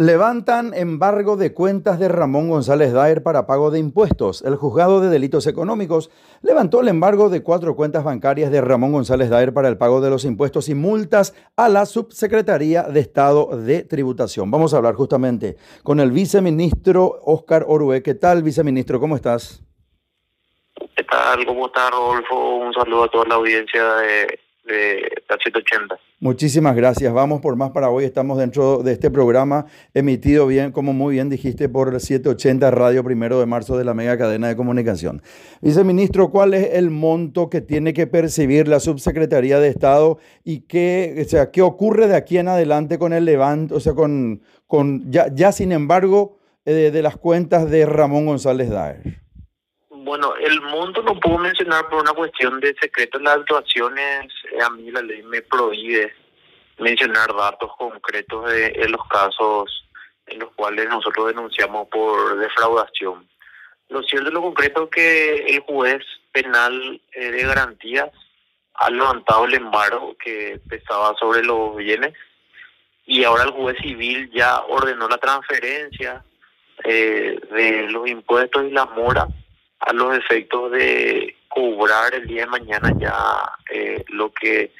Levantan embargo de cuentas de Ramón González Daer para pago de impuestos. El juzgado de delitos económicos levantó el embargo de cuatro cuentas bancarias de Ramón González Daer para el pago de los impuestos y multas a la Subsecretaría de Estado de Tributación. Vamos a hablar justamente con el viceministro Oscar Orue. ¿Qué tal, viceministro? ¿Cómo estás? ¿Qué tal? ¿Cómo está, Rodolfo? Un saludo a toda la audiencia de de la 180. Muchísimas gracias. Vamos por más para hoy. Estamos dentro de este programa emitido bien, como muy bien dijiste, por 780 Radio Primero de Marzo de la mega cadena de comunicación. Viceministro, ¿cuál es el monto que tiene que percibir la Subsecretaría de Estado y qué, o sea, qué ocurre de aquí en adelante con el levante, o sea, con, con ya, ya sin embargo, eh, de las cuentas de Ramón González Daer? Bueno, el monto no puedo mencionar por una cuestión de secreto las actuaciones. Eh, a mí la ley me prohíbe mencionar datos concretos de, los casos en los cuales nosotros denunciamos por defraudación. Lo cierto es lo concreto que el juez penal eh, de garantías ha levantado el embargo que pesaba sobre los bienes y ahora el juez civil ya ordenó la transferencia eh, de los impuestos y la mora a los efectos de cobrar el día de mañana ya eh, lo que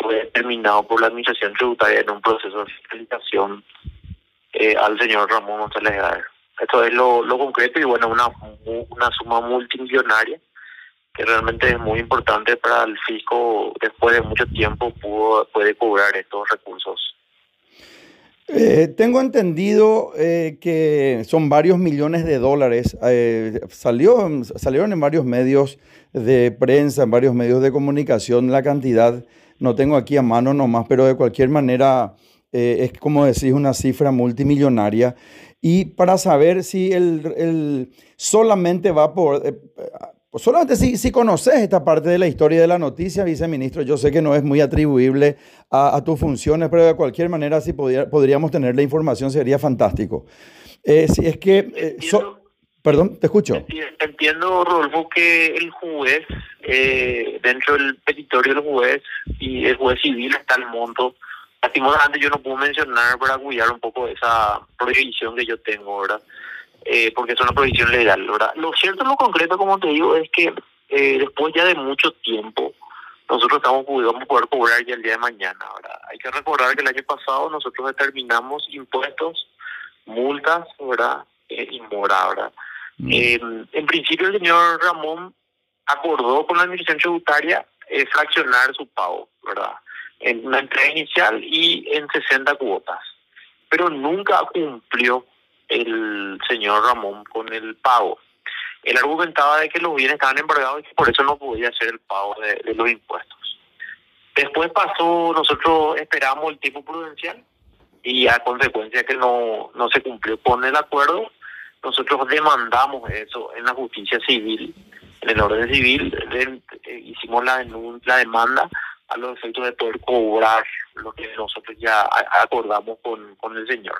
fue determinado por la Administración Tributaria en un proceso de fiscalización eh, al señor Ramón González. Esto es lo, lo concreto y bueno, una, una suma multimillonaria que realmente es muy importante para el fisco después de mucho tiempo pudo, puede cobrar estos recursos. Eh, tengo entendido eh, que son varios millones de dólares. Eh, salió, salieron en varios medios de prensa, en varios medios de comunicación la cantidad. No tengo aquí a mano nomás, pero de cualquier manera es como decís una cifra multimillonaria. Y para saber si el, el solamente va por pues solamente si, si conoces esta parte de la historia de la noticia, viceministro, yo sé que no es muy atribuible a, tus funciones, pero de cualquier manera, si podríamos tener la información, sería fantástico. Eh, si es que... Eh, perdón, te escucho. Entiendo, Rodolfo, que el juez, eh, dentro del petitorio del juez y el juez civil está el monto. Lastimosamente yo no puedo mencionar para cuidar un poco esa prohibición que yo tengo, ¿verdad? Eh, porque es una prohibición legal. ¿verdad? Lo cierto, lo concreto, como te digo, es que eh, después ya de mucho tiempo, nosotros estamos a poder cobrar ya el día de mañana. ¿verdad? Hay que recordar que el año pasado nosotros determinamos impuestos, multas, ¿verdad? Eh, y mora, ¿verdad? Mm. Eh, en principio, el señor Ramón acordó con la Administración Tributaria eh, fraccionar su pago, ¿verdad? En una entrega inicial y en 60 cuotas. Pero nunca cumplió el señor Ramón con el pago. Él argumentaba de que los bienes estaban embargados y que por eso no podía hacer el pago de, los impuestos. Después pasó, nosotros esperamos el tiempo prudencial y a consecuencia que no, no se cumplió con el acuerdo, nosotros demandamos eso en la justicia civil, en el orden civil, eh, hicimos la, la demanda a los efectos de poder cobrar lo que nosotros ya acordamos con, con el señor.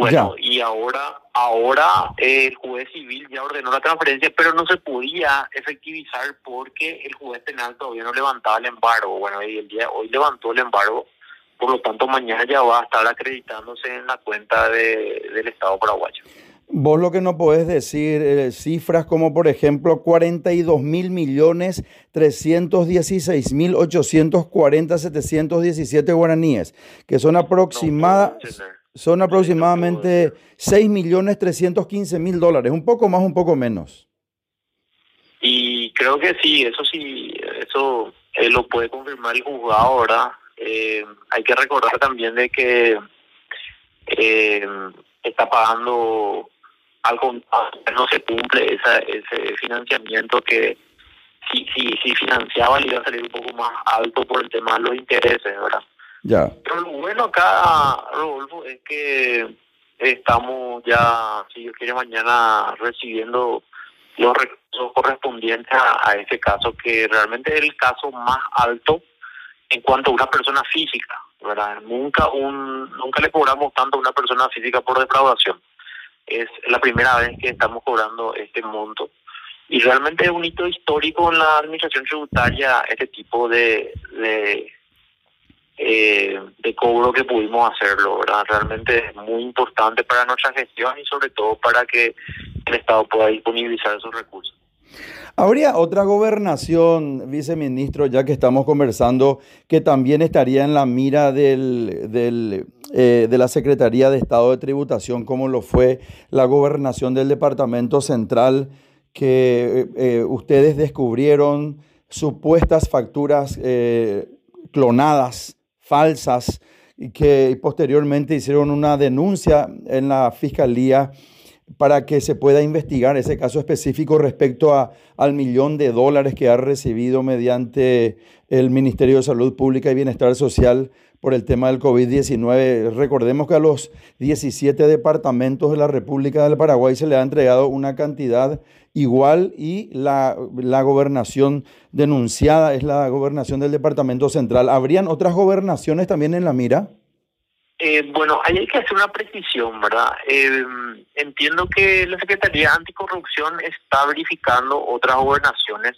Bueno, y ahora, ahora el juez civil ya ordenó la transferencia, pero no se podía efectivizar porque el juez penal todavía no levantaba el embargo. Bueno, y el día hoy levantó el embargo, por lo tanto mañana ya va a estar acreditándose en la cuenta de, del Estado paraguayo. Vos lo que no podés decir eh, cifras como por ejemplo 42 mil millones 316 mil 840 717 guaraníes, que son aproximadas son aproximadamente 6.315.000 dólares, un poco más, un poco menos. Y creo que sí, eso sí, eso eh, lo puede confirmar el juzgado ahora. Eh, hay que recordar también de que eh, está pagando algo, no se cumple esa, ese financiamiento que si, si, si financiaba le iba a salir un poco más alto por el tema de los intereses, ¿verdad? Pero lo bueno acá, Rodolfo, es que estamos ya, si Dios quiere, mañana recibiendo los recursos correspondientes a, ese caso, que realmente es el caso más alto en cuanto a una persona física, ¿verdad? Nunca, un, nunca le cobramos tanto a una persona física por defraudación. Es la primera vez que estamos cobrando este monto. Y realmente es un hito histórico en la administración tributaria este tipo de, de eh, de cobro que pudimos hacerlo, ¿verdad? Realmente es muy importante para nuestra gestión y sobre todo para que el Estado pueda disponibilizar esos recursos. ¿Habría otra gobernación, viceministro, ya que estamos conversando, que también estaría en la mira del, del, eh, de la Secretaría de Estado de Tributación, como lo fue la gobernación del Departamento Central, que eh, ustedes descubrieron supuestas facturas eh, clonadas, falsas, y que posteriormente hicieron una denuncia en la Fiscalía? Para que se pueda investigar ese caso específico respecto a, al millón de dólares que ha recibido mediante el Ministerio de Salud Pública y Bienestar Social por el tema del COVID-19. Recordemos que a los 17 departamentos de la República del Paraguay se le ha entregado una cantidad igual y la, la gobernación denunciada es la gobernación del Departamento Central. ¿Habrían otras gobernaciones también en la mira? Eh, bueno, ahí hay que hacer una precisión, ¿verdad? Eh, entiendo que la Secretaría Anticorrupción está verificando otras gobernaciones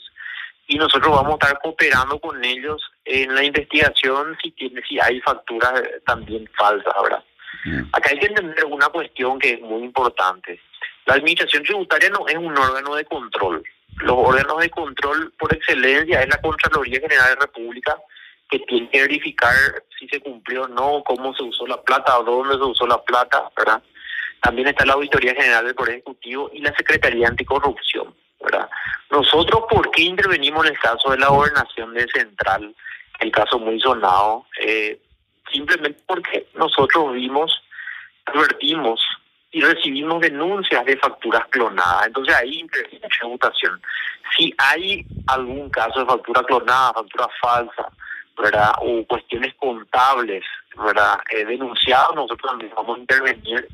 y nosotros vamos a estar cooperando con ellos en la investigación si tiene si hay facturas también falsas, ¿verdad? Mm. Acá hay que entender una cuestión que es muy importante. La administración tributaria no es un órgano de control. Los órganos de control por excelencia es la Contraloría General de la República que tiene que verificar si se cumplió o no, cómo se usó la plata, o dónde se usó la plata, ¿verdad? También está la Auditoría General del Poder Ejecutivo y la Secretaría Anticorrupción, ¿verdad? Nosotros, ¿por qué intervenimos en el caso de la gobernación de Central? El caso muy sonado, eh, simplemente porque nosotros vimos, advertimos y recibimos denuncias de facturas clonadas. Entonces ahí interviene tributación. Si hay algún caso de factura clonada, factura falsa, ¿verdad? o cuestiones contables ¿verdad? Denunciadas, nosotros también vamos a intervenir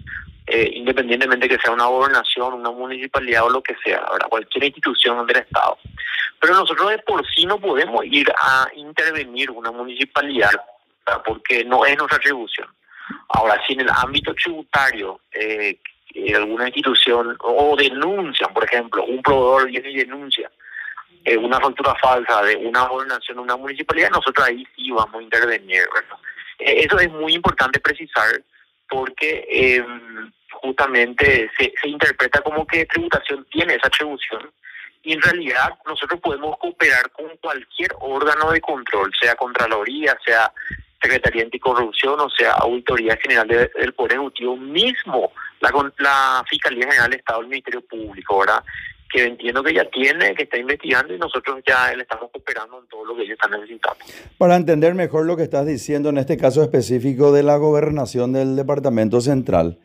eh, independientemente que sea una gobernación, una municipalidad o lo que sea, ¿verdad? cualquier institución del Estado. Pero nosotros de por sí no podemos ir a intervenir una municipalidad porque no es nuestra atribución. Ahora, si en el ámbito tributario eh, alguna institución o denuncian, por ejemplo, un proveedor viene y denuncia eh, una factura falsa de una gobernación, una municipalidad, nosotros ahí sí vamos a intervenir. Eh, eso es muy importante precisar porque eh, justamente se, se interpreta como que tributación tiene esa atribución y en realidad nosotros podemos cooperar con cualquier órgano de control, sea Contraloría, sea Secretaría Anticorrupción o sea Auditoría General del Poder Ejecutivo, mismo la, la Fiscalía General del Estado, el Ministerio Público, ¿verdad? Que entiendo que ya tiene, que está investigando y nosotros ya le estamos cooperando en todo lo que ellos están necesitando. Para entender mejor lo que estás diciendo en este caso específico de la gobernación del Departamento Central,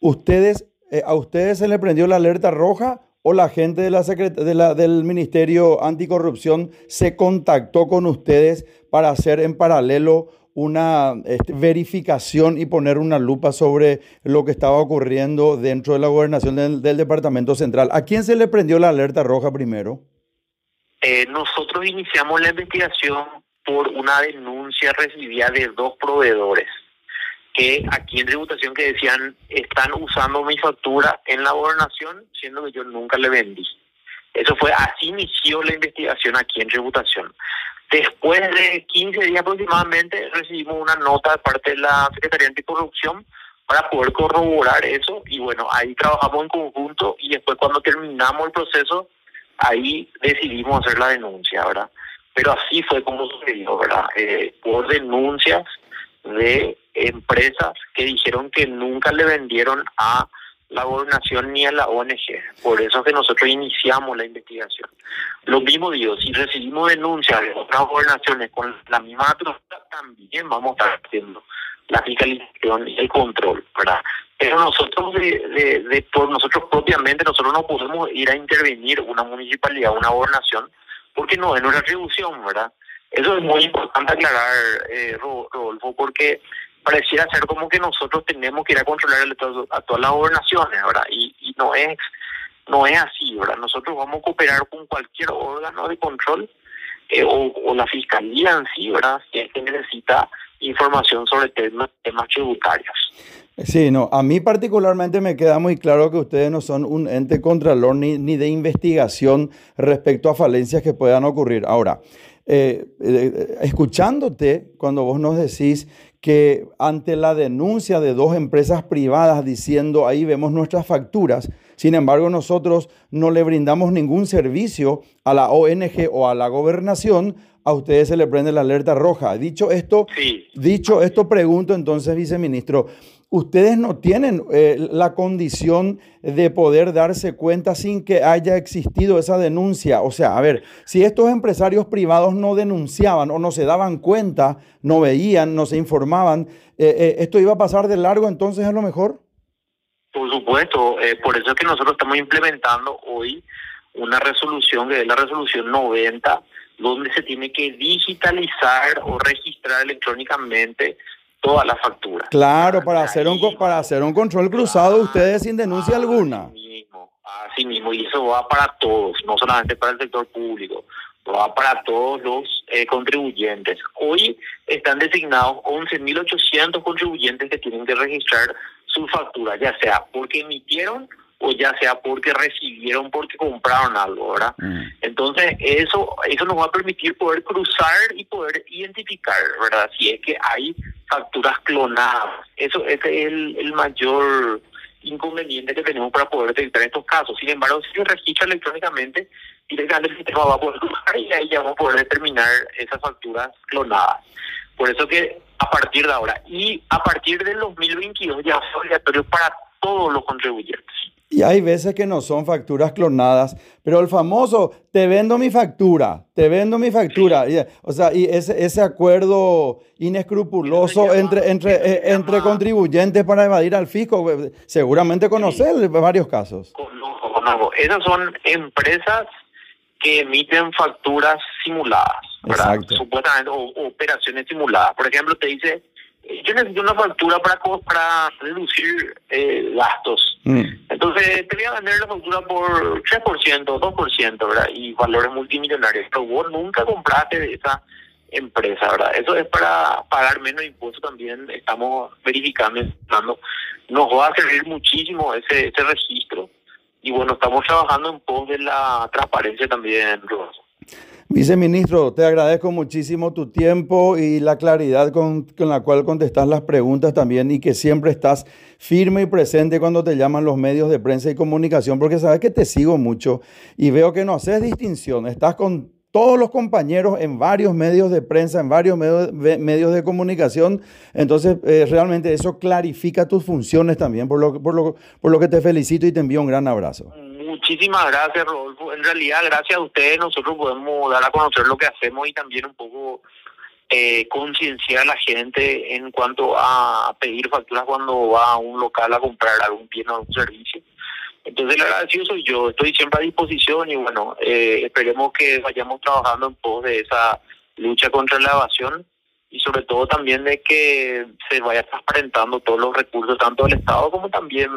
¿ustedes, eh, ¿a ustedes se le prendió la alerta roja o la gente de la, de la del Ministerio Anticorrupción se contactó con ustedes para hacer en paralelo una este, verificación y poner una lupa sobre lo que estaba ocurriendo dentro de la gobernación del, Departamento Central. ¿A quién se le prendió la alerta roja primero? Eh, nosotros iniciamos la investigación por una denuncia recibida de dos proveedores que aquí en tributación que decían están usando mi factura en la gobernación, siendo que yo nunca le vendí. Eso fue, así inició la investigación aquí en tributación. Después de 15 días aproximadamente recibimos una nota de parte de la Secretaría Anticorrupción para poder corroborar eso y bueno, ahí trabajamos en conjunto y después cuando terminamos el proceso, ahí decidimos hacer la denuncia, ¿verdad? Pero así fue como sucedió, ¿verdad? Eh, por denuncias de empresas que dijeron que nunca le vendieron a la gobernación ni a la ONG. Por eso es que nosotros iniciamos la investigación. Lo mismo digo, si recibimos denuncias de otras gobernaciones con la misma naturaleza, también vamos a estar haciendo la fiscalización y el control, ¿verdad? Pero nosotros, de, de, por nosotros propiamente, nosotros no podemos ir a intervenir una municipalidad, una gobernación, porque no es nuestra atribución, ¿verdad? Eso es muy importante aclarar, eh, Rodolfo, porque pareciera ser como que nosotros tenemos que ir a controlar a todas las gobernaciones, ¿verdad? Y, no es no es así, ¿verdad? Nosotros vamos a cooperar con cualquier órgano de control eh, o, la fiscalía en sí, ¿verdad? Si que necesita información sobre temas, temas tributarios. Sí, no, a mí particularmente me queda muy claro que ustedes no son un ente contralor ni, ni de investigación respecto a falencias que puedan ocurrir. Ahora, eh, eh, escuchándote cuando vos nos decís que ante la denuncia de dos empresas privadas diciendo ahí vemos nuestras facturas, sin embargo nosotros no le brindamos ningún servicio a la ONG o a la gobernación, a ustedes se le prende la alerta roja. Dicho esto, dicho esto, pregunto entonces, viceministro, ustedes no tienen eh, la condición de poder darse cuenta sin que haya existido esa denuncia. O sea, a ver, si estos empresarios privados no denunciaban o no se daban cuenta, no veían, no se informaban, eh, eh, ¿esto iba a pasar de largo entonces a lo mejor? Por supuesto, por eso es que nosotros estamos implementando hoy una resolución que es la resolución 90, donde se tiene que digitalizar o registrar electrónicamente todas las facturas. Claro, para hacer un para hacer un control cruzado ustedes sin denuncia alguna. Así mismo, así mismo, y eso va para todos, no solamente para el sector público, va para todos los eh, contribuyentes. Hoy están designados 11.800 contribuyentes que tienen que registrar su factura, ya sea porque emitieron o ya sea porque recibieron, porque compraron algo, ¿verdad? Mm. Entonces, eso, eso nos va a permitir poder cruzar y poder identificar, ¿verdad? Si es que hay facturas clonadas. Eso ese es el, el mayor inconveniente que tenemos para poder detectar estos casos. Sin embargo, si se registra electrónicamente, directamente el sistema va a poder cruzar y ahí ya vamos a poder determinar esas facturas clonadas. Por eso que a partir de ahora y a partir del 2022 ya es obligatorio para todos los contribuyentes. Y hay veces que no son facturas clonadas, pero el famoso, te vendo mi factura, te vendo mi factura. o sea, y ese, ese acuerdo inescrupuloso entre, entre, eh, entre contribuyentes para evadir al fisco, eh, seguramente conocer varios casos. Conozco, conozco. Esas son empresas que emiten facturas simuladas, ¿verdad? Supuestamente, o operaciones simuladas. Por ejemplo, te dice yo necesito una factura para, para reducir eh, gastos. Mm. Entonces, te voy a vender la factura por 3%, 2%, ¿verdad? Y valores multimillonarios. Pero vos nunca compraste de esa empresa, ¿verdad? Eso es para pagar menos impuestos también. Estamos verificando, nos va a servir muchísimo ese, ese registro. Y bueno, estamos trabajando en pos de la transparencia también, Viceministro, te agradezco muchísimo tu tiempo y la claridad con, la cual contestas las preguntas también y que siempre estás firme y presente cuando te llaman los medios de prensa y comunicación, porque sabes que te sigo mucho y veo que no haces distinción, estás con todos los compañeros en varios medios de prensa, en varios medios, de comunicación, entonces eh, realmente eso clarifica tus funciones también, por lo, por, lo, por lo que te felicito y te envío un gran abrazo. Muchísimas gracias, Rodolfo. En realidad, gracias a ustedes, nosotros podemos dar a conocer lo que hacemos y también un poco eh, concienciar a la gente en cuanto a pedir facturas cuando va a un local a comprar algún bien o algún servicio. Entonces, el agradecido soy yo. Estoy siempre a disposición y bueno, eh, esperemos que vayamos trabajando en pos de esa lucha contra la evasión y sobre todo también de que se vaya transparentando todos los recursos, tanto del Estado como también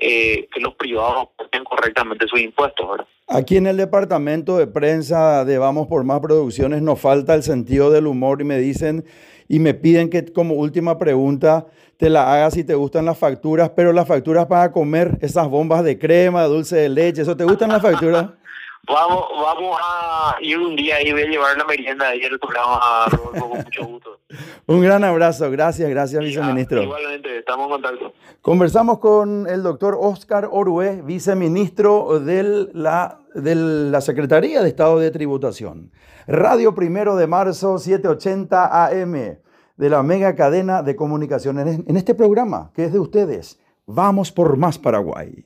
eh, que los privados aporten correctamente sus impuestos. ¿verdad? Aquí en el departamento de prensa de Vamos por Más Producciones nos falta el sentido del humor y me dicen y me piden que como última pregunta te la hagas si te gustan las facturas, pero las facturas para comer, esas bombas de crema, dulce de leche, ¿eso te gustan las facturas? Vamos, vamos a ir un día y voy a llevar la merienda ahí al programa con mucho gusto. un gran abrazo, gracias, gracias, viceministro. Igualmente, estamos en contacto. Conversamos con el doctor Oscar Orue, viceministro de la, de la Secretaría de Estado de Tributación. Radio Primero de Marzo, 780 AM, de la mega cadena de comunicaciones en este programa que es de ustedes. Vamos por más Paraguay.